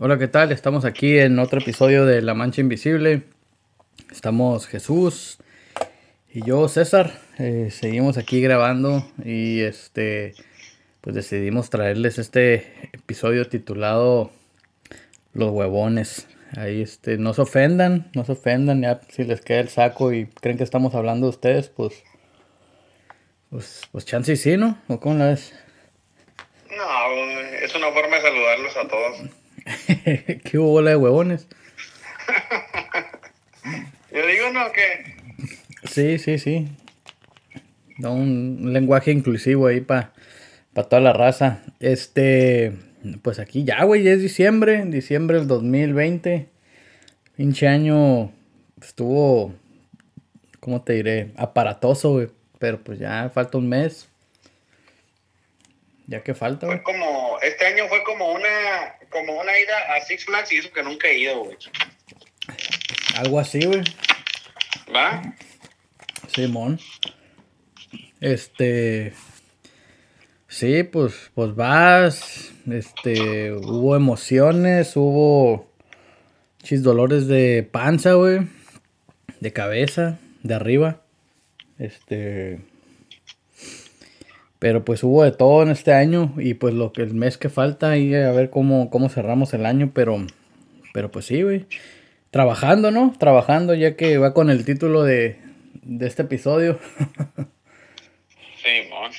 Hola, ¿qué tal? Estamos aquí en otro episodio de La Mancha Invisible. Estamos Jesús y yo, César. Eh, seguimos aquí grabando y este, pues decidimos traerles este episodio titulado Los huevones. Ahí este, no se ofendan, no se ofendan, ya si les queda el saco y creen que estamos hablando de ustedes, pues, pues, pues chance sí, ¿no? ¿O cómo la ves? No, es una forma de saludarlos a todos. ¿Qué hubo bola de huevones? Yo digo, ¿no? Que... Sí, sí, sí. Da un lenguaje inclusivo ahí para toda la raza. Este, pues aquí ya, güey, ya es diciembre, diciembre del 2020. Pinche año estuvo, ¿cómo te diré? Aparatoso, güey. Pero pues ya falta un mes. Ya que falta, güey. Fue como, este año fue como una, como una ida a Six Flags y eso que nunca he ido, güey. Algo así, güey. ¿Va? Simón. Este. Sí, pues, pues vas. Este. Hubo emociones, hubo. Chis dolores de panza, güey. De cabeza, de arriba. Este. Pero pues hubo de todo en este año y pues lo que el mes que falta y a ver cómo, cómo cerramos el año, pero, pero pues sí, güey. Trabajando, ¿no? Trabajando ya que va con el título de, de este episodio. Simón.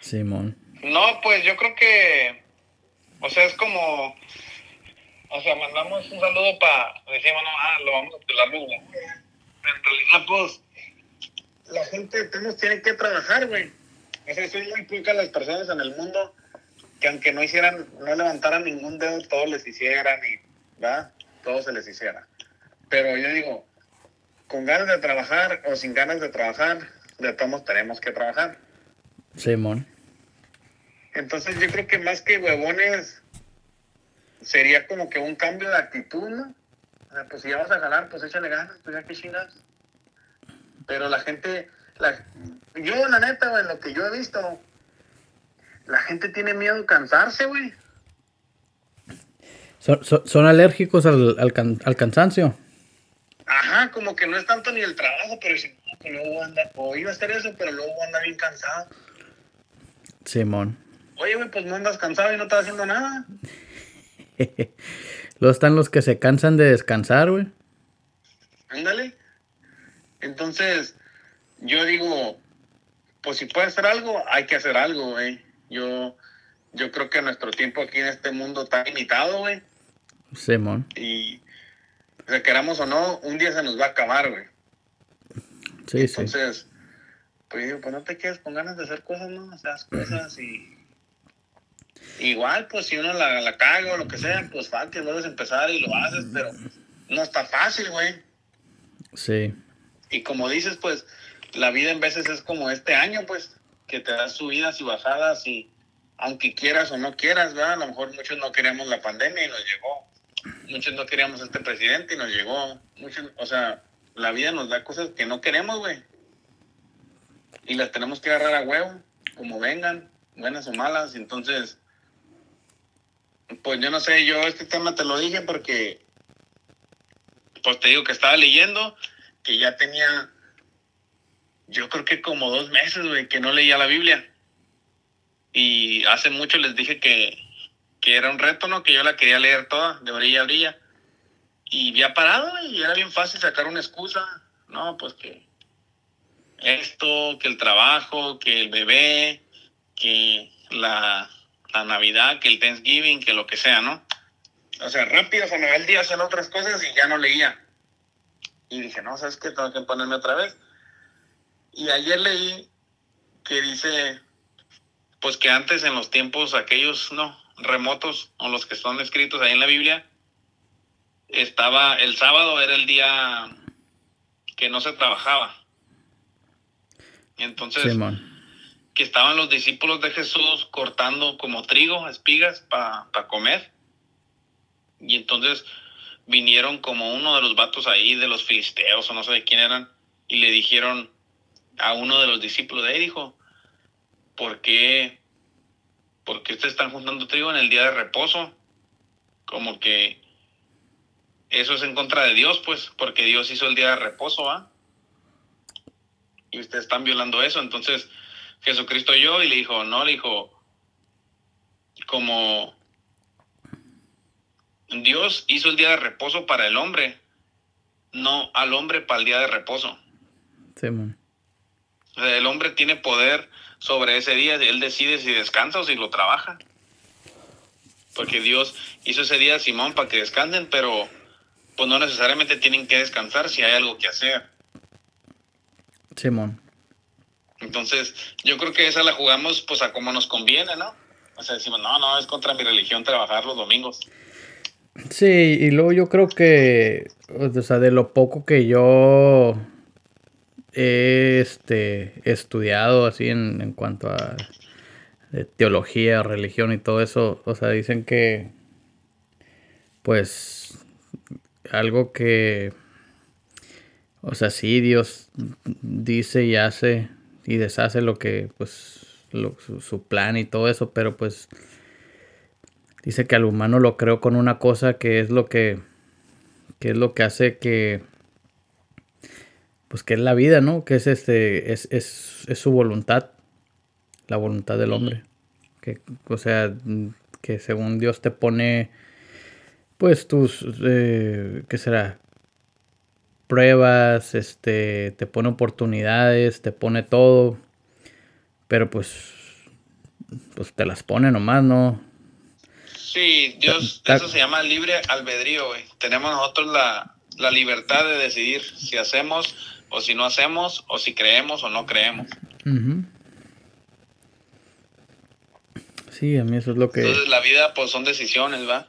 Simón. No, pues yo creo que, o sea, es como, o sea, mandamos un saludo para, decimos, no, ah, lo vamos a tirar En realidad, pues, la gente tenemos, tiene que trabajar, güey eso muy pocas las personas en el mundo que aunque no hicieran, no levantaran ningún dedo, todos les hicieran y, ¿verdad? Todo se les hiciera. Pero yo digo, con ganas de trabajar o sin ganas de trabajar, de todos tenemos que trabajar. Simón. Entonces yo creo que más que huevones, sería como que un cambio de actitud, ¿no? O sea, pues si ya vas a jalar, pues échale ganas, pues ya que chingas. Pero la gente, la, yo, la neta, güey, lo que yo he visto, la gente tiene miedo de cansarse, güey. ¿Son, alérgicos al, al, cansancio? Ajá, como que no es tanto ni el trabajo, pero si que luego anda, o iba a hacer eso, pero luego anda bien cansado. Simón. Oye, güey, pues no andas cansado y no estás haciendo nada. Luego están los que se cansan de descansar, güey. Ándale. Entonces, yo digo, pues si puede hacer algo, hay que hacer algo, güey. Yo, yo creo que nuestro tiempo aquí en este mundo está limitado, güey. Simón. y, o sea, queramos o no, un día se nos va a acabar, güey. Sí, Entonces, pues digo, pues no te quedes con ganas de hacer cosas, ¿no? O sea, cosas y... Igual, pues si uno la, la caga o lo que sea, pues falta, vuelves a empezar y lo haces, pero no está fácil, güey. Sí. Y como dices, pues la vida en veces es como este año, pues, que te das subidas y bajadas y aunque quieras o no quieras, ¿verdad? A lo mejor muchos no queríamos la pandemia y nos llegó. Muchos no queríamos este presidente y nos llegó. Muchos, o sea, la vida nos da cosas que no queremos, güey. Y las tenemos que agarrar a huevo, como vengan, buenas o malas. Entonces, pues yo no sé, yo este tema te lo dije porque, pues te digo que estaba leyendo, que ya tenía yo creo que como dos meses, güey, que no leía la Biblia. Y hace mucho les dije que, que era un reto, ¿no? Que yo la quería leer toda, de orilla a orilla. Y había parado, y era bien fácil sacar una excusa. No, pues que esto, que el trabajo, que el bebé, que la, la Navidad, que el Thanksgiving, que lo que sea, ¿no? O sea, rápido se me va el día haciendo otras cosas y ya no leía. Y dije, no, ¿sabes qué? Tengo que ponerme otra vez. Y ayer leí que dice, pues que antes en los tiempos aquellos, no, remotos, o los que son escritos ahí en la Biblia, estaba, el sábado era el día que no se trabajaba. Entonces, que estaban los discípulos de Jesús cortando como trigo, espigas, para comer. Y entonces vinieron como uno de los vatos ahí, de los filisteos o no sé de quién eran, y le dijeron, a uno de los discípulos de él, dijo, ¿por qué, ¿por qué ustedes están juntando trigo en el día de reposo? como que eso es en contra de Dios, pues, porque Dios hizo el día de reposo, ¿ah? Y ustedes están violando eso. Entonces, Jesucristo yo y le dijo, no, le dijo, como Dios hizo el día de reposo para el hombre, no al hombre para el día de reposo. Sí. El hombre tiene poder sobre ese día, él decide si descansa o si lo trabaja. Porque Dios hizo ese día a Simón para que descansen, pero pues no necesariamente tienen que descansar si hay algo que hacer. Simón. Entonces, yo creo que esa la jugamos pues a como nos conviene, ¿no? O sea, decimos, no, no, es contra mi religión trabajar los domingos. Sí, y luego yo creo que, o sea, de lo poco que yo he este, estudiado así en, en cuanto a teología, religión y todo eso, o sea, dicen que, pues, algo que, o sea, sí, Dios dice y hace y deshace lo que, pues, su, plan y todo eso, pero pues dice que al humano lo creo con una cosa que es lo que, que es lo que hace que, pues que es la vida, ¿no? Que es este, es, es, es su voluntad, la voluntad del hombre. Que, o sea, que según Dios te pone pues tus, eh, ¿qué será? Pruebas, este, te pone oportunidades, te pone todo, pero pues, pues te las pone nomás, ¿no? Sí, Dios, eso se llama libre albedrío, güey. Tenemos nosotros la, la libertad de decidir si hacemos o si no hacemos, o si creemos o no creemos. Sí, a mí eso es lo que... Entonces la vida pues son decisiones, ¿va?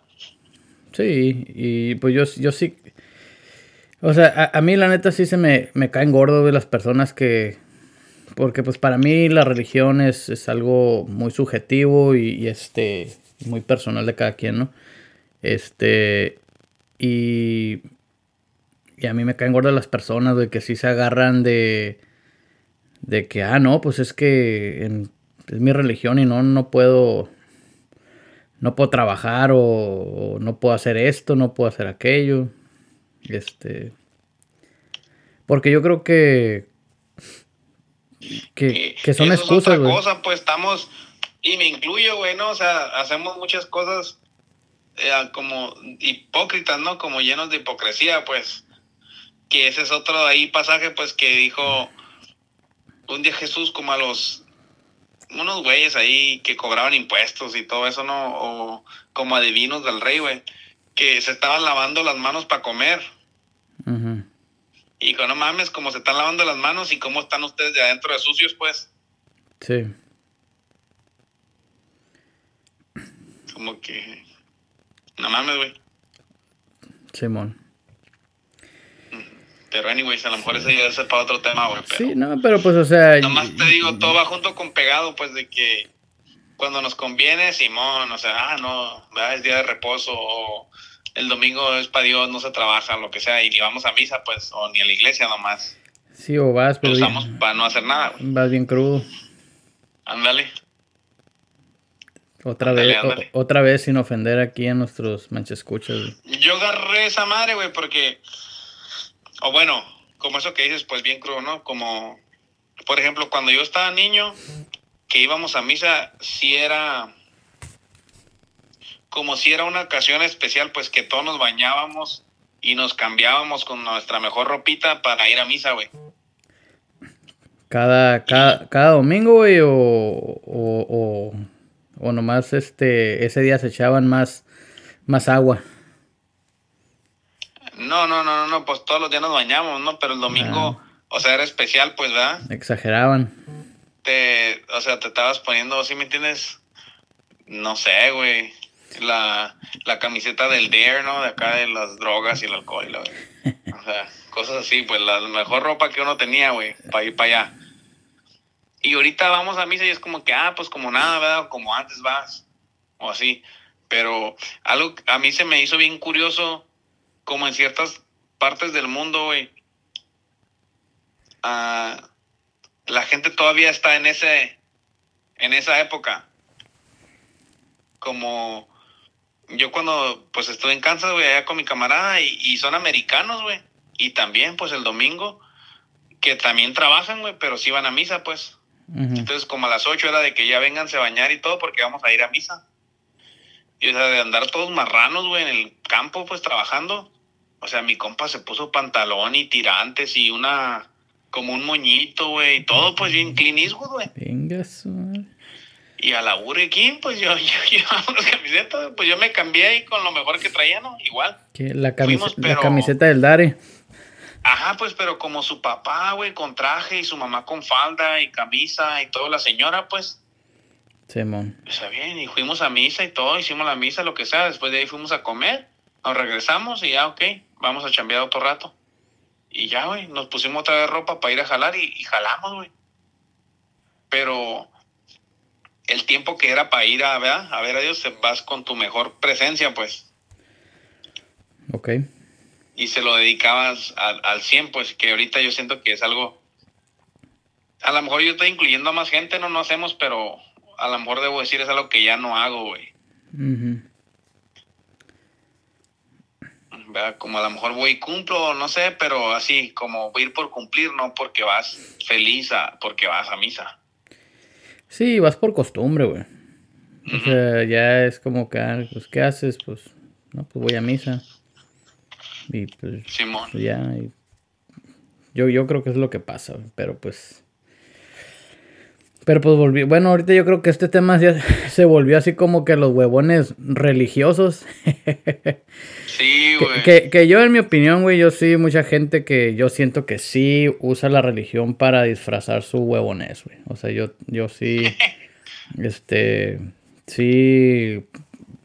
Sí, y pues yo, yo sí. O sea, a, mí la neta sí se me, me caen gordos de las personas que. Porque pues para mí la religión es, es algo muy subjetivo y, este. muy personal de cada quien, ¿no? Este. Y. Y a mí me caen gordas las personas de que sí se agarran de. De que, ah, no, pues es que es mi religión y no, no puedo no puedo trabajar o, no puedo hacer esto, no puedo hacer aquello. Este. Porque yo creo que. Que, que son excusas, es otra cosa, pues estamos. Y me incluyo, güey, ¿no? O sea, hacemos muchas cosas eh, como hipócritas, ¿no? Como llenos de hipocresía, pues. Que ese es otro ahí pasaje, pues, que dijo un día Jesús como a los unos güeyes ahí que cobraban impuestos y todo eso, ¿no? O como adivinos del rey, güey, que se estaban lavando las manos para comer. Y con no mames, como se están lavando las manos y cómo están ustedes de adentro de sucios, pues. Sí. Como que. No mames, güey. Simón. Pero, anyways, a lo mejor ese ya es para otro tema, güey. Sí, no, pero pues, o sea. Nomás te digo, todo va junto con pegado, pues, de que cuando nos conviene, Simón, o sea, ah, no, es día de reposo, o el domingo es para Dios, no se trabaja, lo que sea, y ni vamos a misa, pues, o ni a la iglesia nomás. Sí, o vas, pero. Lo usamos para no hacer nada, güey. Vas bien crudo. Ándale. Otra vez, otra vez sin ofender aquí a nuestros manchescuchas. Yo agarré esa madre, güey, porque o bueno, como eso que dices, pues bien crudo, ¿no? Como, por ejemplo, cuando yo estaba niño, que íbamos a misa, si era como si era una ocasión especial, pues que todos nos bañábamos y nos cambiábamos con nuestra mejor ropita para ir a misa, güey. Cada, cada, domingo, güey, o, o, o, nomás este, ese día se echaban más, más agua. No, no, no, no, pues todos los días nos bañamos, ¿no? Pero el domingo, ah. o sea, era especial, pues, ¿verdad? Exageraban. Te, o sea, te estabas poniendo, ¿sí me entiendes? No sé, güey. La, la camiseta del Dare, ¿no? De acá de las drogas y el alcohol, güey. O sea, cosas así, pues la mejor ropa que uno tenía, güey, para ir para allá. Y ahorita vamos a misa y es como que, ah, pues como nada, ¿verdad? Como antes vas, o así. Pero algo a mí se me hizo bien curioso como en ciertas partes del mundo, güey, ah, la gente todavía está en ese, en esa época. Como yo cuando pues estuve en Kansas, güey, allá con mi camarada y, y son americanos, güey. Y también, pues el domingo, que también trabajan, güey, pero sí van a misa, pues. Entonces, como a las 8 era de que ya vénganse a bañar y todo porque vamos a ir a misa. Y o sea, de andar todos marranos, güey, en el campo, pues trabajando. O sea, mi compa se puso pantalón y tirantes y una, como un moñito, güey, y todo, pues bien Clint Eastwood, güey. Venga, su madre. Y a la Burger pues yo, yo llevaba unas camisetas, pues yo me cambié ahí con lo mejor que traía, ¿no? Igual. Que La, camise- Fuimos, la pero- camiseta del Dare. Ajá, pues, pero como su papá, güey, con traje y su mamá con falda y camisa y toda la señora, pues, Simón. Está bien, y fuimos a misa y todo, hicimos la misa, lo que sea. Después de ahí fuimos a comer, nos regresamos y ya, ok, vamos a chambear otro rato. Y ya, güey, nos pusimos otra vez ropa para ir a jalar y, y jalamos, güey. Pero el tiempo que era para ir a, ¿verdad? a ver a Dios, vas con tu mejor presencia, pues. Ok. Y se lo dedicabas al, al 100, pues, que ahorita yo siento que es algo... A lo mejor yo estoy incluyendo a más gente, no lo hacemos, pero a lo mejor debo decir es algo que ya no hago, güey. Ujú. ¿verdad? Como a lo mejor voy y cumplo, no sé, pero así, como ir por cumplir, no porque vas feliz, a, porque vas a misa. Sí, vas por costumbre, güey. O Ujú. sea, ya es como que, ah, pues, ¿qué haces? Pues, no, pues voy a misa. Y pues, Simón. pues, ya. y- Yo, yo creo que es lo que pasa, pero pues. Pero pues volví. Bueno, ahorita yo creo que este tema ya se volvió así como que los huevones religiosos. Sí, Que, güey. que, que yo, en mi opinión, güey, yo sí, mucha gente que yo siento que sí usa la religión para disfrazar su huevones, güey. O sea, yo, yo sí, este, sí,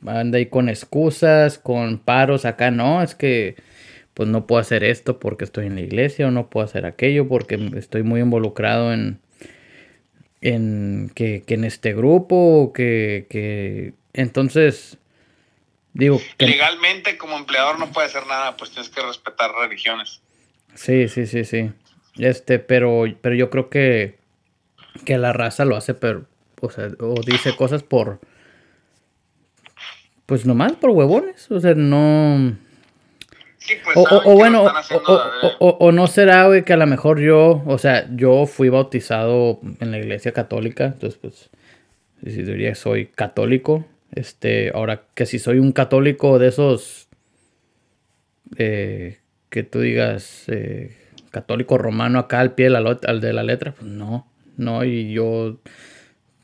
anda ahí con excusas, con paros acá, no, es que, pues no puedo hacer esto porque estoy en la iglesia, o no puedo hacer aquello porque estoy muy involucrado en, en que, que en este grupo, que, que, entonces, digo, que... Legalmente, como empleador, no puede hacer nada, pues tienes que respetar religiones. Sí, sí, sí, sí. Este, pero, pero yo creo que, que la raza lo hace, pero, o sea, o dice cosas por, pues nomás por huevones, o sea, no, Sí, pues. o, bueno, están o, no será, güey, que a lo mejor yo, o sea, yo fui bautizado en la iglesia católica, entonces, pues, sí, diría que soy católico, este, ahora, que si soy un católico de esos, eh, que tú digas, eh, católico romano acá al pie de la, al de la letra, pues no, no, y yo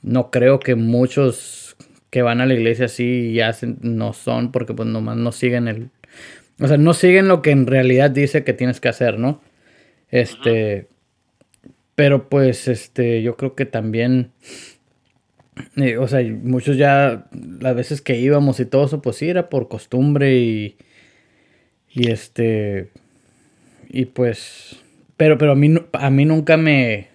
no creo que muchos que van a la iglesia así y hacen, no son, porque pues nomás no siguen el, o sea, no siguen lo que en realidad dice que tienes que hacer, ¿no? Este, pero pues, este, yo creo que también, eh, o sea, muchos ya, las veces que íbamos y todo eso, pues sí, era por costumbre y, y este, y pues, pero, pero a mí, a mí nunca me,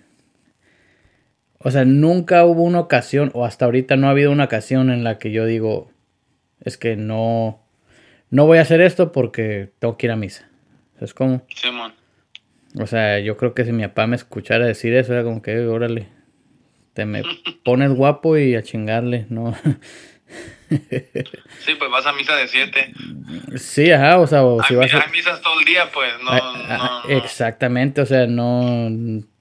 o sea, nunca hubo una ocasión, o hasta ahorita no ha habido una ocasión en la que yo digo, es que no, no voy a hacer esto porque tengo que ir a misa. ¿Sabes cómo? Simón. O sea, yo creo que si mi papá me escuchara decir eso, era como que, "Eh, órale, te me pones guapo y a chingarle, ¿no? Sí, pues vas a misa de siete. sí, ajá, o sea, o si hay, vas a... hay misas todo el día, pues. No, Ah, no, no. Exactamente, o sea, no,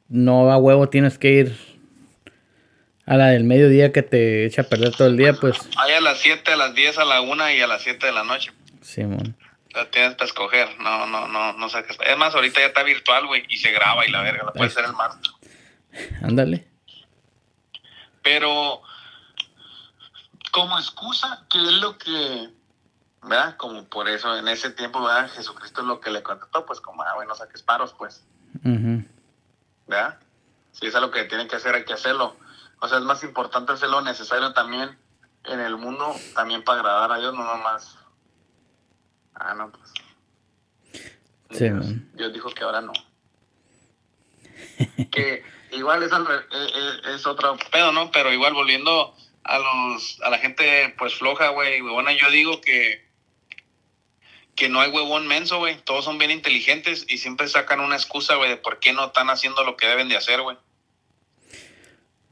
no a huevo tienes que ir a la del mediodía que te echa a perder todo el día, pues, Hay a las 7, a las 10, a la 1 y a las 7 de la noche. Simón. O sea, tienes para escoger. No, no, no, no saques. Es más, ahorita ya está virtual, güey, y se graba y la verga. Lo puede hacer el martes. Ándale. Pero, como excusa, ¿qué es lo que. ¿Verdad? Como por eso, en ese tiempo, ¿verdad? Jesucristo es lo que le contestó, pues como, ah, güey, no saques paros, pues. Ujú. ¿verdad? Si es algo que tienen que hacer, hay que hacerlo. O sea, es más importante hacer lo necesario también en el mundo, también para agradar a Dios, no nomás. Ah, no, pues. Sí, Dios, man. Dios dijo que ahora no. que igual es, al es, es- es otro pedo, ¿no? Pero igual volviendo a los a la gente pues floja, güey, huevona, yo digo que que no hay huevón menso, güey. Todos son bien inteligentes y siempre sacan una excusa, güey, de por qué no están haciendo lo que deben de hacer, güey.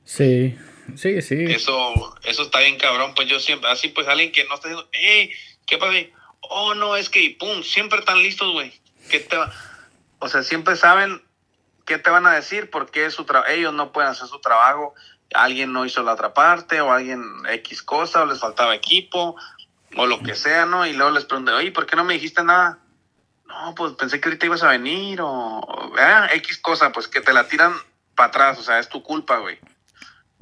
Sí. Sí, sí. Eso, eso está bien cabrón, pues yo siempre, así pues alguien que no está diciendo, hey, ¿qué pasa? Oh, no, es que, pum, siempre están listos, güey. ¿Qué te va? O sea, siempre saben qué te van a decir, porque su ellos no pueden hacer su trabajo, alguien no hizo la otra parte, o alguien X cosa, o les faltaba equipo, o lo que sea, ¿no? Y luego les pregunté, oye, ¿por qué no me dijiste nada? No, pues pensé que ahorita ibas a venir, o, X cosa, pues que te la tiran para atrás, o sea, es tu culpa, güey.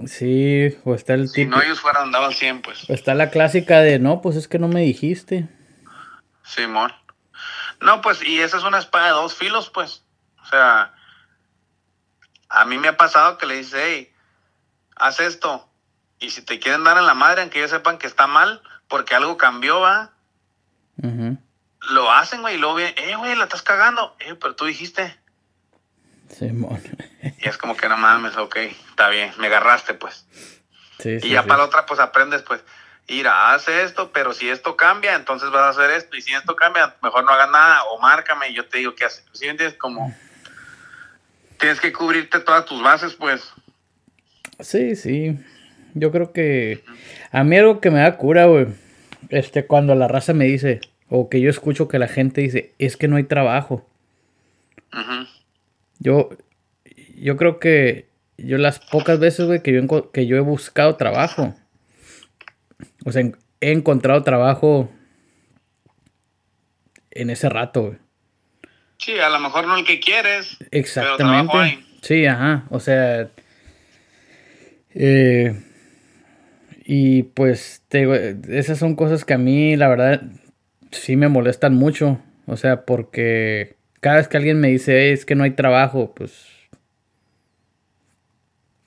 Sí, o está el Si no ellos fueran, andaban 100, pues. Está la clásica de, no, pues es que no me dijiste. Simón. No, pues, y esa es una espada de dos filos, pues. O sea, a mí me ha pasado que le dice, hey, haz esto. Y si te quieren dar en la madre, aunque ellos sepan que está mal, porque algo cambió, va. Lo hacen, güey, y luego viene, eh, güey, la estás cagando. Eh, pero tú dijiste. Simón. y es como que no mames, ok, está bien, me agarraste, pues. Sí, y ya para la otra, pues aprendes, pues, mira, hace esto, pero si esto cambia, entonces vas a hacer esto. Y si esto cambia, mejor no hagas nada o márcame y yo te digo qué hacer. ¿Sí entiendes? Como tienes que cubrirte todas tus bases, pues. Sí, sí. Yo creo que a mí algo que me da cura, güey, este, cuando la raza me dice, o que yo escucho que la gente dice, es que no hay trabajo. Yo, yo creo que yo las pocas veces, güey, que yo, que yo he buscado trabajo, o sea, he encontrado trabajo en ese rato, güey. Sí, a lo mejor no el que quieres. Exactamente. Sí, ajá. O sea. Eh, y pues, te, esas son cosas que a mí, la verdad, sí me molestan mucho. O sea, porque cada vez que alguien me dice, es que no hay trabajo, pues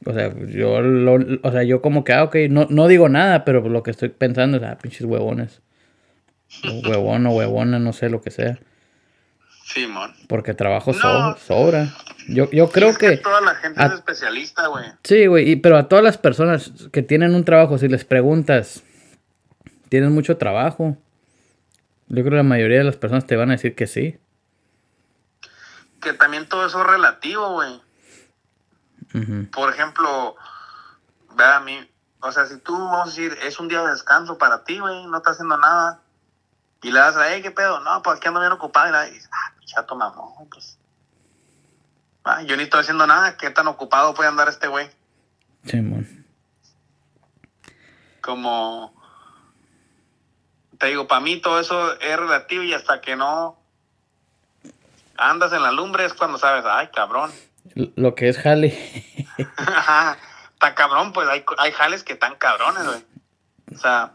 o sea, yo, lo, o sea, yo como que, ah, ok, no, no digo nada, pero lo que estoy pensando es, ah, pinches huevones. O huevón o huevona, no sé lo que sea. Sí, mon. Porque trabajo sobra. Yo, yo creo que, Toda la gente es especialista, güey. Sí, güey, pero a todas las personas que tienen un trabajo, si les preguntas, ¿tienen mucho trabajo? Yo creo que la mayoría de las personas te van a decir que sí. Que también todo eso es relativo, güey. Por ejemplo, ve a mí, o sea, si tú, vamos a decir, es un día de descanso para ti, güey, no estás haciendo nada, y le das a, hey, ¿qué pedo? No, pues aquí ando bien ocupado, y la dices, ah, chato mamón, pues. Ah, yo ni estoy haciendo nada, ¿qué tan ocupado puede andar este güey? Sí, Como, te digo, para mí todo eso es relativo y hasta que no andas en la lumbre es cuando sabes, ay, cabrón. Lo que es jale. Está cabrón, pues hay, hay jales que están cabrones, güey. O sea,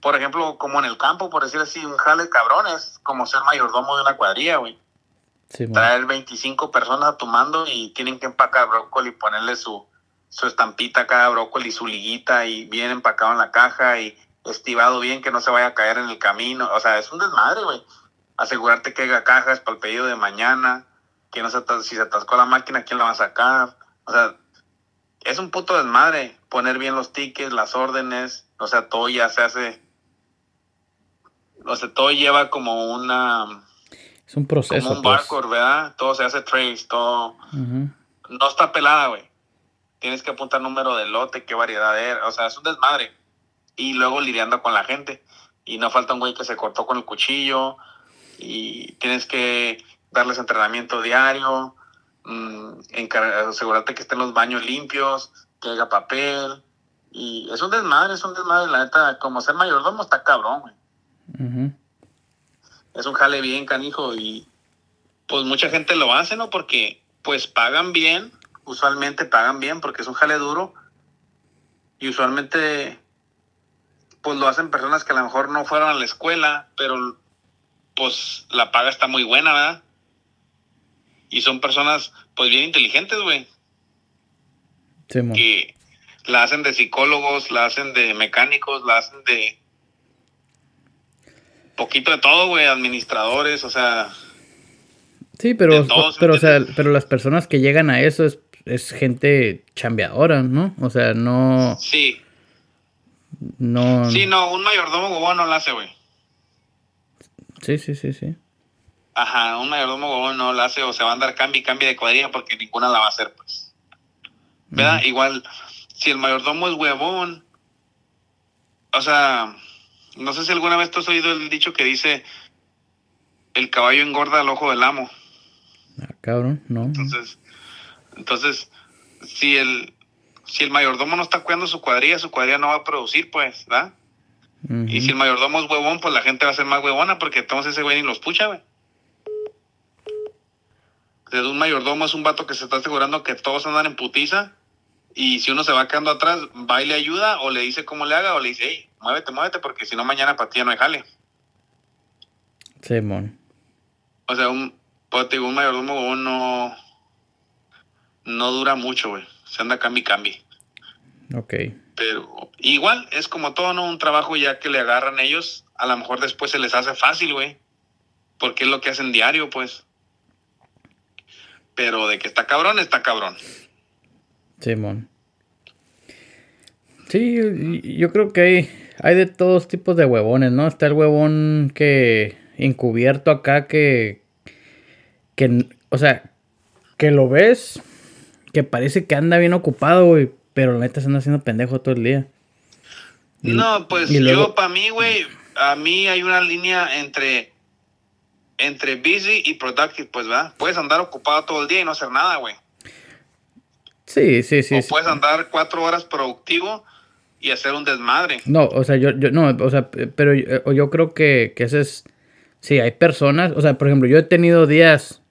por ejemplo, como en el campo, por decir así, un jale cabrón es como ser mayordomo de una cuadrilla, güey. Traer 25 personas a tu mando y tienen que empacar brócoli y ponerle su, su estampita a cada brócoli, su liguita y bien empacado en la caja y estivado bien que no se vaya a caer en el camino. O sea, es un desmadre, güey. Asegurarte que haya cajas para el pedido de mañana no se si se atascó la máquina, ¿quién la va a sacar? O sea, es un puto desmadre poner bien los tickets, las órdenes, o sea, todo ya se hace, o sea, todo lleva como una... Es un proceso. Como un pues. barcode, ¿verdad? Todo se hace trace, todo... No está pelada, güey. Tienes que apuntar número de lote, qué variedad era, o sea, es un desmadre. Y luego lidiando con la gente. Y no falta un güey que se cortó con el cuchillo. Y tienes que darles entrenamiento diario, mmm, asegurarte que estén los baños limpios, que haya papel. Y es un desmadre, es un desmadre, la neta, como ser mayordomo está cabrón, güey. Es un jale bien, canijo, y pues mucha gente lo hace, ¿no? Porque pues pagan bien, usualmente pagan bien porque es un jale duro, y usualmente pues lo hacen personas que a lo mejor no fueron a la escuela, pero pues la paga está muy buena, ¿verdad? Y son personas, pues, bien inteligentes, güey. Sí, que la hacen de psicólogos, la hacen de mecánicos, la hacen de poquito de todo, güey, administradores, o sea. Sí, pero, pero, o sea, pero las personas que llegan a eso es, es gente chambeadora, ¿no? O sea, no. Sí. No. Sí, no, un mayordomo bueno no lo hace, güey. Sí, sí, sí, sí. Ajá, un mayordomo no la hace o se va a andar cambio y cambio de cuadrilla porque ninguna la va a hacer, pues. ¿Verdad? Igual, si el mayordomo es huevón, o sea, no sé si alguna vez tú has oído el dicho que dice, el caballo engorda al ojo del amo. Ah, cabrón, no. Entonces, entonces, si el, si el mayordomo no está cuidando su cuadrilla, su cuadrilla no va a producir, pues, ¿verdad? Y si el mayordomo es huevón, pues la gente va a ser más huevona porque entonces ese güey ni los pucha, güey. Entonces, un mayordomo es un vato que se está asegurando que todos andan en putiza y si uno se va quedando atrás, va y le ayuda o le dice cómo le haga o le dice, hey, muévete, muévete porque si no mañana para ti ya no hay jale. Simón. O sea, un, pues, digo, un mayordomo huevón no, no dura mucho, güey. Se anda cambi cambi. Ok. Pero igual es como todo, ¿no? Un trabajo ya que le agarran ellos, a lo mejor después se les hace fácil, güey. Porque es lo que hacen diario, pues. Pero de que está cabrón, está cabrón. Simón. Sí, yo creo que hay, hay de todos tipos de huevones, ¿no? Está el huevón que encubierto acá que, que, o sea, que lo ves, que parece que anda bien ocupado, güey, pero la neta se anda haciendo pendejo todo el día. no, pues yo, para mí, güey, a mí hay una línea entre, entre busy y productive, pues, ¿verdad? Puedes andar ocupado todo el día y no hacer nada, güey. Sí, sí, sí. O puedes andar cuatro horas productivo y hacer un desmadre. No, o sea, yo, yo no, o sea, pero yo, yo creo que, que ese es, sí, hay personas, o sea, por ejemplo, yo he tenido días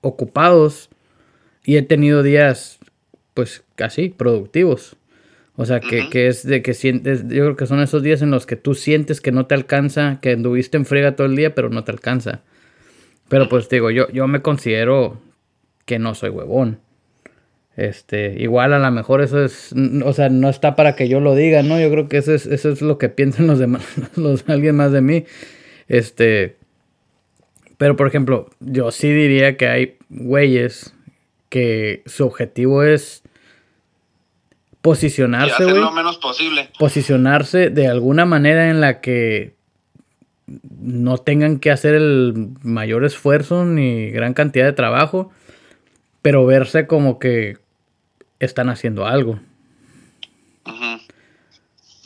ocupados y he tenido días, pues, casi productivos. O sea, que, que, es de que sientes, yo creo que son esos días en los que tú sientes que no te alcanza, que anduviste en frega todo el día, pero no te alcanza. Pero pues digo, yo, yo me considero que no soy huevón. Este, igual a lo mejor eso es, o sea, no está para que yo lo diga, ¿no? Yo creo que eso es, eso es lo que piensan los demás, los, alguien más de mí. Este, pero por ejemplo, yo sí diría que hay güeyes que su objetivo es posicionarse, güey. lo menos posible. Posicionarse de alguna manera en la que no tengan que hacer el mayor esfuerzo ni gran cantidad de trabajo, pero verse como que están haciendo algo.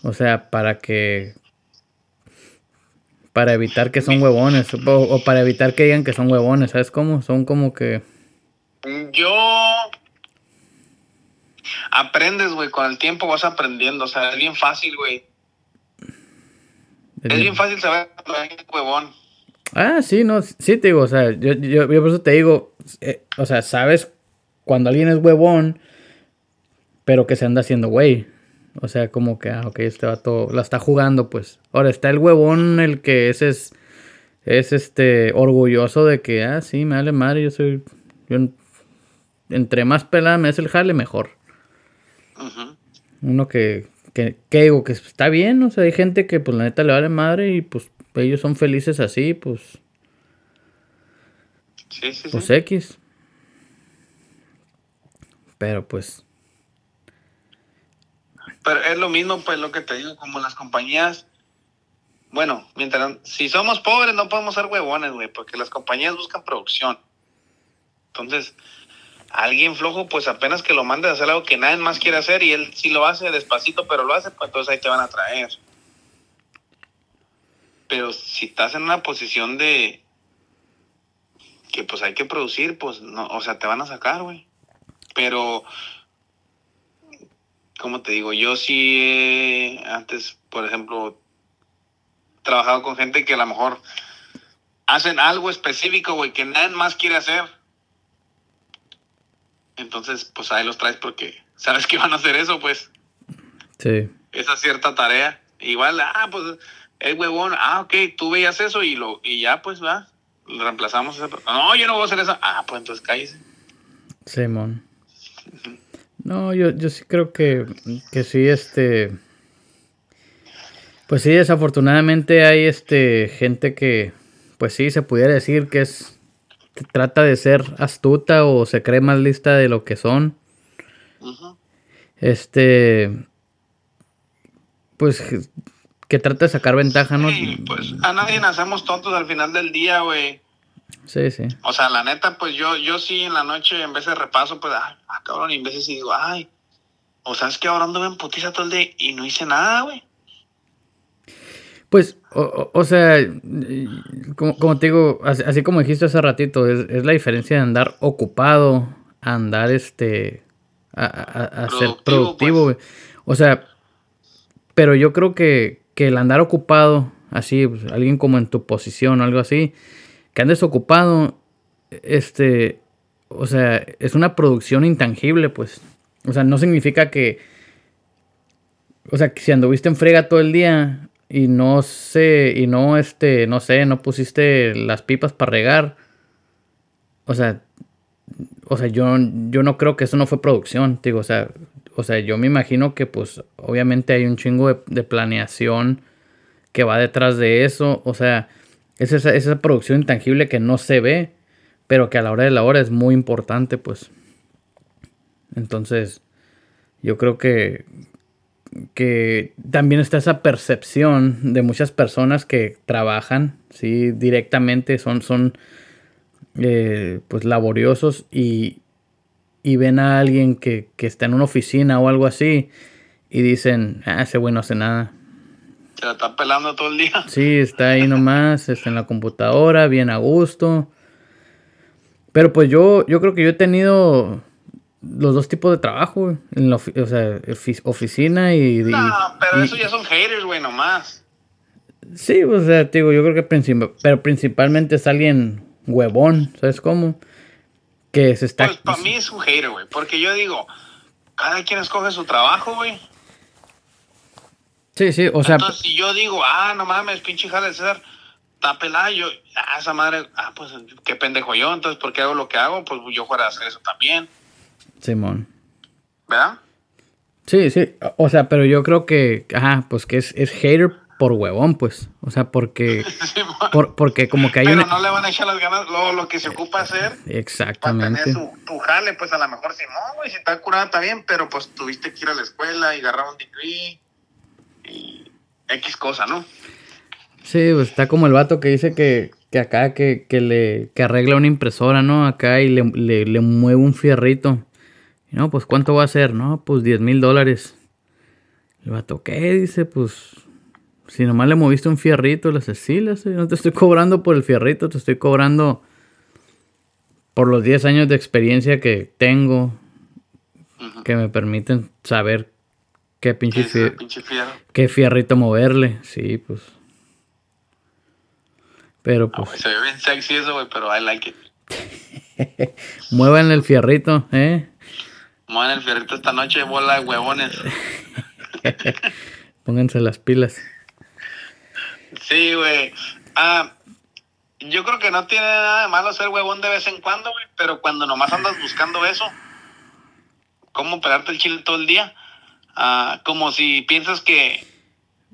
O sea, para que. Para evitar que son huevones. O, para evitar que digan que son huevones. ¿Sabes cómo? Son como que. Yo. Aprendes, güey. Con el tiempo vas aprendiendo. O sea, es bien fácil, güey. Es bien fácil saber huevón. Ah, sí, no. Sí, te digo. O sea, yo, yo, por eso te digo. Eh, o sea, sabes cuando alguien es huevón pero que se anda haciendo güey. O sea, como que, ah, ok, este vato la está jugando, pues. Ahora está el huevón, el que ese es, es este, orgulloso de que, ah, sí, me vale madre, yo soy, yo, entre más pelada me es el jale, mejor. Uno que, que, que digo, que está bien, o sea, hay gente que, pues, la neta le vale madre y, pues, ellos son felices así, pues. Sí, sí, pues X. Pero, pues, pero es lo mismo, pues lo que te digo, como las compañías, bueno, mientras, si somos pobres no podemos ser huevones, güey, porque las compañías buscan producción. Entonces, alguien flojo, pues apenas que lo mande a hacer algo que nadie más quiere hacer y él sí lo hace despacito, pero lo hace, pues entonces ahí te van a traer. Pero si estás en una posición de que pues hay que producir, pues no, o sea, te van a sacar, güey. Pero como te digo, yo sí antes, por ejemplo, trabajado con gente que a lo mejor hacen algo específico, güey, que nadie más quiere hacer. Entonces, pues ahí los traes porque sabes que van a hacer eso, pues. Sí. Esa cierta tarea. Igual, ah, pues, el huevón, ah, ok, tú veías eso y lo y ya, pues, va, reemplazamos esa. No, yo no voy a hacer eso. Ah, pues entonces cállese. Simón. No, yo, yo sí creo que, que sí, este. Pues sí, desafortunadamente hay este gente que, pues sí, se pudiera decir que es. Trata de ser astuta o se cree más lista de lo que son. Este. Pues que trata de sacar ventaja, ¿no? Sí, pues a nadie nacemos tontos al final del día, güey. Sí, sí. O sea, la neta, pues yo, yo sí en la noche, en vez de repaso, pues, ah, cabrón, y en veces sí digo, ay, O sea, es que ahora ando en putiza todo el día y no hice nada, güey. Pues, o, o, sea, como, como, te digo, así, como dijiste hace ratito, es, es, la diferencia de andar ocupado a andar este. a, a, a ser productivo, pues. O sea, pero yo creo que, que el andar ocupado, así, pues, alguien como en tu posición o algo así, que andes ocupado, este, o sea, es una producción intangible, pues. O sea, no significa que, o sea, que si anduviste en frega todo el día y no sé, y no, este, no sé, no pusiste las pipas para regar, o sea, o sea, yo, yo no creo que eso no fue producción, digo, o sea, o sea, yo me imagino que pues obviamente hay un chingo de, planeación que va detrás de eso. O sea, es esa, esa, producción intangible que no se ve, pero que a la hora de la hora es muy importante, pues. Entonces, yo creo que, que también está esa percepción de muchas personas que trabajan, ¿sí? Directamente, son, son eh, pues laboriosos y, y ven a alguien que, está en una oficina o algo así y dicen, ah, ese güey no hace nada. Se la está pelando todo el día. Sí, está ahí nomás, está en la computadora, bien a gusto. Pero pues yo, yo creo que yo he tenido los dos tipos de trabajo, en la o sea, oficina y... No, pero eso ya son haters, güey, nomás. Sí, o sea, digo, yo creo que pero principalmente es alguien huevón, ¿sabes cómo? que se está... Pues para mí es un hater, güey, porque yo digo, cada quien escoge su trabajo, güey. Sí, sí, o sea... Entonces, si yo digo, ah, no mames, pinche jale de César, está pelada, yo, ah, esa madre, ah, pues qué pendejo yo, entonces, ¿por qué hago lo que hago? Pues yo fuera a hacer eso también. Simón. ¿Verdad? Sí, sí, o sea, pero yo creo que, ajá, pues que es, es hater por huevón, pues. O sea, porque. por, porque como que hay Pero no le van a echar las ganas lo, lo que se ocupa hacer. Exactamente. Para tener tu, jale, pues a lo mejor si no, güey, si está curada está bien, pero pues tuviste que ir a la escuela y agarrar un degree y X cosa, ¿no? Sí, pues está como el vato que dice que, que acá que, que, le que arregla una impresora, ¿no? Acá y le, le, le mueve un fierrito. No, pues ¿cuánto va a ser? No, pues 10 mil dólares. El vato, ¿qué? Dice, pues si nomás le moviste un fierrito, le haces, sí, no te estoy cobrando por el fierrito, te estoy cobrando por los 10 años de experiencia que tengo que me permiten saber qué pinche, qué fierrito moverle. Sí, pues. Pero pues. se ve bien sexy eso, güey, pero I like it. Muevan el fierrito, ¿eh? Muevan el fierrito esta noche, bola de huevones. Pónganse las pilas. Sí, güey. Ah, yo creo que no tiene nada de malo ser huevón de vez en cuando, güey, pero cuando nomás andas buscando eso, cómo pegarte el chile todo el día, ah, como si piensas que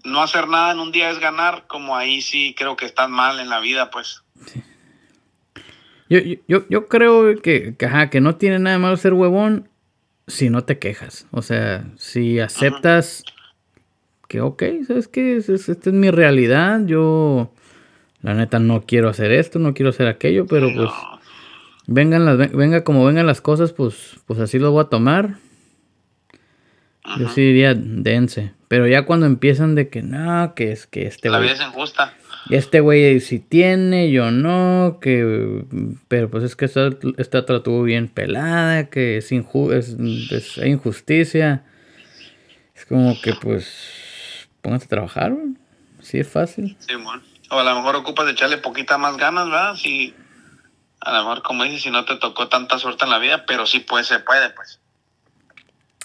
no hacer nada en un día es ganar, como ahí sí creo que estás mal en la vida, pues. Yo, yo, yo creo que, que, que no tiene nada de malo ser huevón si no te quejas. O sea, si aceptas que, ok, ¿sabes qué? Esta es mi realidad, yo la neta no quiero hacer esto, no quiero hacer aquello, pero pues vengan las, venga como vengan las cosas, pues, pues así lo voy a tomar. Yo sí diría dense, pero ya cuando empiezan de que no, que es que este La vida es injusta. Este güey si tiene, yo no, que pero pues es que esta, esta otra tuvo bien pelada, que es, es, es injusticia. Es como que pues pónganse a trabajar, güey. Sí, es fácil. Sí, bueno. O a lo mejor ocupas de echarle poquita más ganas, ¿verdad? Si, a lo mejor, como dices, si no te tocó tanta suerte en la vida, pero sí puede, se puede, pues.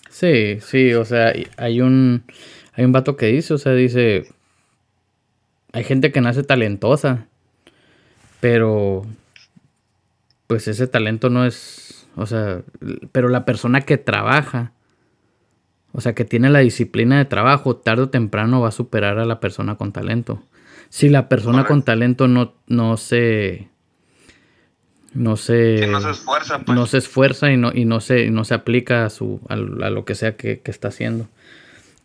Sí, sí, o sea, hay un, hay un vato que dice, o sea, dice, hay gente que nace talentosa, pero pues ese talento no es, o sea, pero la persona que trabaja o sea, que tiene la disciplina de trabajo, tarde o temprano va a superar a la persona con talento. Si la persona con talento no, no se... No se, no se esfuerza, pues. no se esfuerza y no, y no se, no se aplica a su, a, lo que sea que, está haciendo.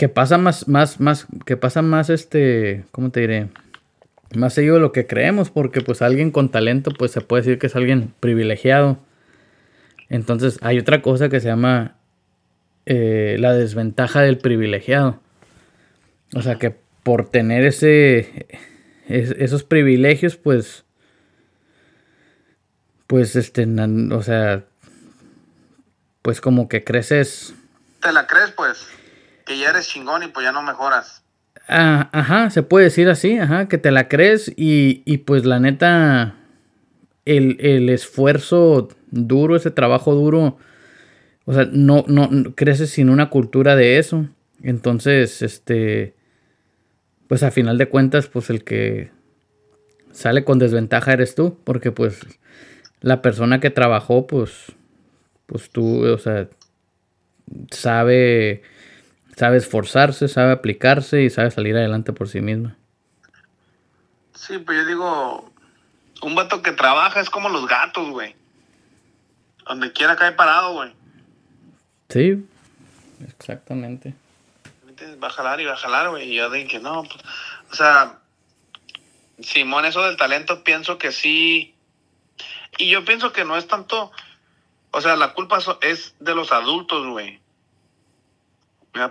Que pasa más, más, más, que pasa más este, ¿cómo te diré? Más seguido de lo que creemos, porque pues alguien con talento, pues se puede decir que es alguien privilegiado. Entonces hay otra cosa que se llama eh, la desventaja del privilegiado. O sea que por tener ese esos privilegios, pues pues este, o sea, pues como que creces. Te la crees, pues, que ya eres chingón y pues ya no mejoras. Ah, ajá, se puede decir así, ajá, que te la crees y, y pues la neta, el, el, esfuerzo duro, ese trabajo duro, o sea, no, no, creces sin una cultura de eso. Entonces, este, pues a final de cuentas, pues el que sale con desventaja eres tú, porque pues la persona que trabajó, pues, pues tú, o sea, sabe, sabe esforzarse, sabe aplicarse y sabe salir adelante por sí misma. Sí, pues yo digo, un vato que trabaja es como los gatos, güey. Donde quiera cae parado, güey. Sí, exactamente. Va a jalar y va a jalar, güey. Y yo digo que no, pues, o sea, Simón, eso del talento pienso que sí. Y yo pienso que no es tanto, o sea, la culpa es de los adultos, güey.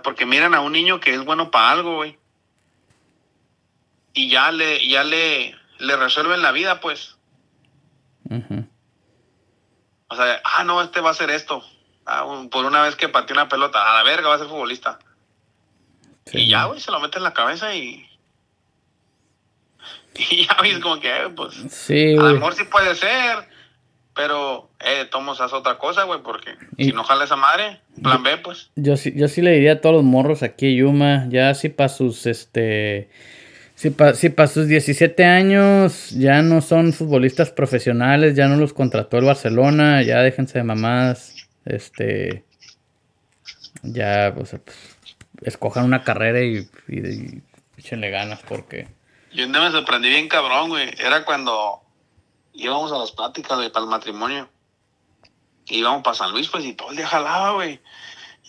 Porque miran a un niño que es bueno para algo, güey. Y ya le, ya le, le resuelven la vida, pues. O sea, ah, no, este va a hacer esto. Ah, por una vez que pateó una pelota, a la verga va a ser futbolista. y ya, güey, se lo mete en la cabeza y, Y ya ves como que, eh, pues, sí, a lo mejor sí puede ser, pero, eh, tomos haz otra cosa, güey, porque si no jala esa madre, plan B, pues. Yo sí, yo sí le diría a todos los morros aquí, Yuma, ya sí para sus, este, si para si sus 17 años ya no son futbolistas profesionales, ya no los contrató el Barcelona, ya déjense de mamadas, este, ya, pues, escojan una carrera y, y, y échenle ganas porque... Yo un me sorprendí bien cabrón, güey. Era cuando íbamos a las pláticas, güey, para el matrimonio. íbamos para San Luis, pues, y todo el día jalaba, güey.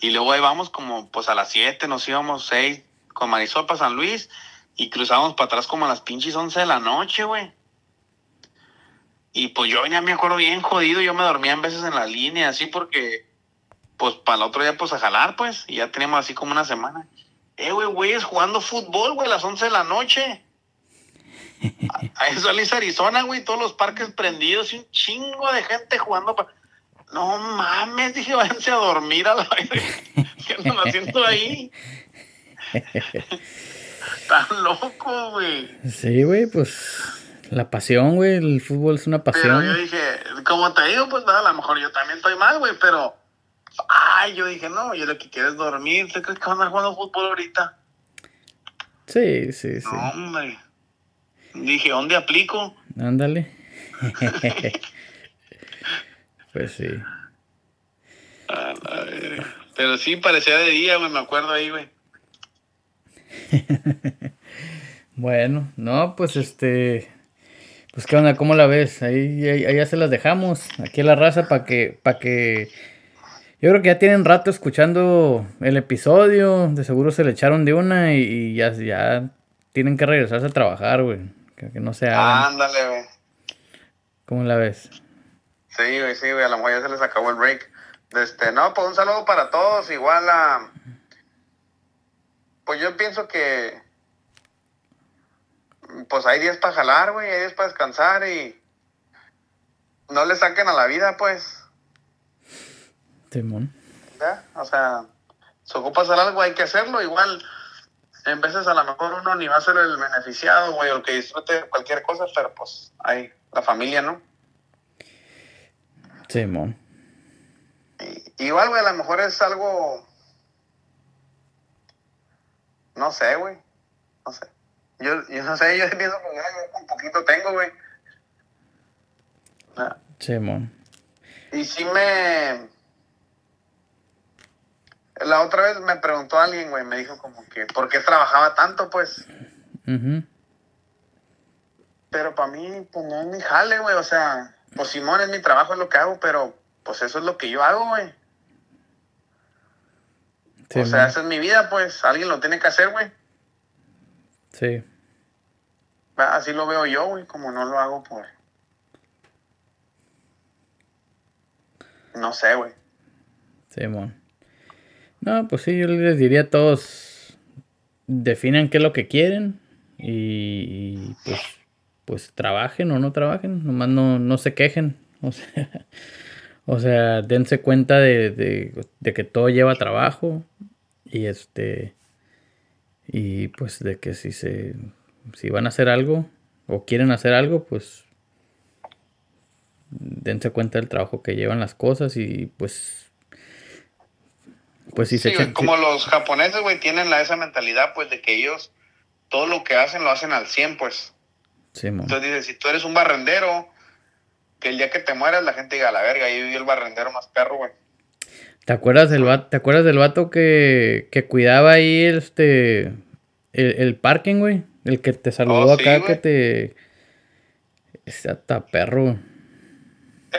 Y luego ahí vamos como, pues, a las 7, nos íbamos 6 con Marisol para San Luis. Y cruzábamos para atrás como a las pinches 11 de la noche, güey. Y pues yo venía, me acuerdo, bien jodido. Yo me dormía en veces en la línea, así porque, pues, para el otro día, pues, a jalar, pues. Y ya teníamos así como una semana. Eh, güey, güey, es jugando fútbol, güey, a las 11 de la noche. A eso es Arizona, güey, todos los parques prendidos y un chingo de gente jugando. No mames, dije, váyanse a dormir a la vez. ¿Qué andan haciendo ahí? Están locos, güey. Sí, güey, pues la pasión, güey, el fútbol es una pasión. Pero yo dije, como te digo, pues a lo mejor yo también estoy mal, güey, pero. Ay, yo dije, no, yo lo que quiero es dormir. ¿Te crees que van a jugar fútbol ahorita? Sí, sí, sí. No, hombre. Dije, ¿dónde aplico? Ándale. pues sí. pero sí, parecía de día, güey, me acuerdo ahí, güey. bueno, no, pues este. Pues qué onda, ¿cómo la ves? Ahí, ahí, ya se las dejamos. Aquí a la raza para que, para que. Yo creo que ya tienen rato escuchando el episodio. De seguro se le echaron de una y, y ya, ya tienen que regresarse a trabajar, güey. Que, no se Ándale, güey. ¿Cómo la ves? Sí, güey, sí, güey. A lo mejor ya se les acabó el break. Este, no, pues un saludo para todos. Igual a. Pues yo pienso que. Pues hay días para jalar, güey. Hay días para descansar y. No le saquen a la vida, pues. Timón. ¿Ya? O sea, se ocupa hacer algo, hay que hacerlo. Igual en veces a lo mejor uno ni va a ser el beneficiado, güey, o el que disfrute cualquier cosa, pero pues hay la familia, ¿no? Sí, mon. igual, güey, a lo mejor es algo. No sé, güey. No sé. Yo, yo no sé, yo pienso que un poquito tengo, güey. Sí, mon. Y sí me la otra vez me preguntó alguien, güey, me dijo como que, ¿por qué trabajaba tanto, pues? Pero para mí, pues no es mi jale, güey, o sea, pues Simón es mi trabajo, es lo que hago, pero pues eso es lo que yo hago, güey. o sea, esa es mi vida, pues, alguien lo tiene que hacer, güey. Sí. Así lo veo yo, güey, como no lo hago por... No sé, güey. Simón. No, pues sí, yo les diría a todos, definan qué es lo que quieren y, pues, pues trabajen o no trabajen, nomás no, no se quejen. O sea, o sea dense cuenta de, de, de que todo lleva trabajo y este y pues de que si se si van a hacer algo o quieren hacer algo, pues dense cuenta del trabajo que llevan las cosas y pues pues se como los japoneses, güey, tienen la, esa mentalidad pues de que ellos todo lo que hacen lo hacen al 100, pues. Sí, Entonces dice, si tú eres un barrendero, que el día que te mueras la gente diga, a la verga, ahí vivió el barrendero más perro, güey. ¿Te acuerdas del vato, ¿te acuerdas del vato que, que cuidaba ahí este el, parking, güey? El que te saludó oh, acá, que te... Está perro.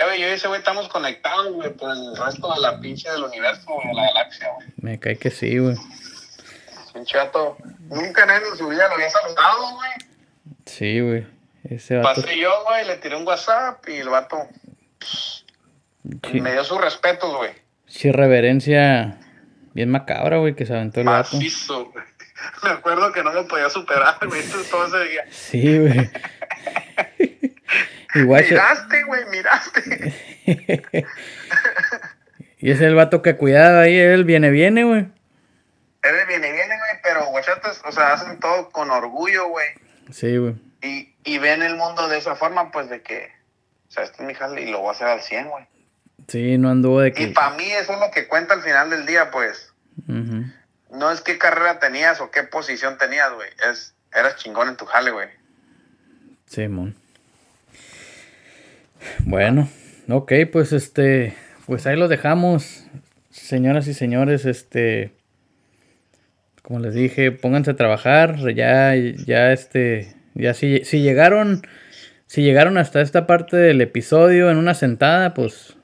Güey, yo y ese güey estamos conectados, güey, por el resto de la pinche del universo, güey, de la galaxia, güey. Me cae que sí, güey. Un chato. Nunca nadie en su vida lo había saludado, güey. Sí, güey. Ese vato... Pasé yo, güey, le tiré un WhatsApp y el vato... Me dio sus respetos, güey. Sí, reverencia bien macabra, güey, que se aventó el Macizo, güey. Me acuerdo que no me podía superar, güey, todo ese día. Sí, güey. miraste, güey, miraste. y es el vato que cuidaba ahí, él viene, viene, güey. Él viene, viene, güey, pero guachatos, o sea, hacen todo con orgullo, güey. Sí, güey. Y, y ven el mundo de esa forma, pues, de que, o sea, este es mi jale y lo voy a hacer al 100, güey. Sí, no anduvo de que... Y para mí eso es lo que cuenta al final del día, pues. No es qué carrera tenías o qué posición tenías, güey. Es, eras chingón en tu jale, güey. Sí, mon. Bueno, ok, pues este, pues ahí lo dejamos, señoras y señores, este, como les dije, pónganse a trabajar, ya, ya este, ya si, si llegaron, si llegaron hasta esta parte del episodio en una sentada, pues,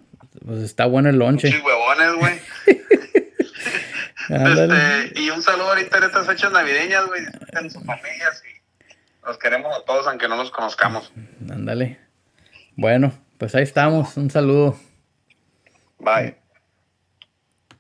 pues está bueno el lonche. huevones, güey. este, y un saludo ahorita en estas fechas navideñas, güey, en sus familias y los queremos a todos aunque no los conozcamos. Ándale. Bueno, pues ahí estamos. Un saludo. Bye.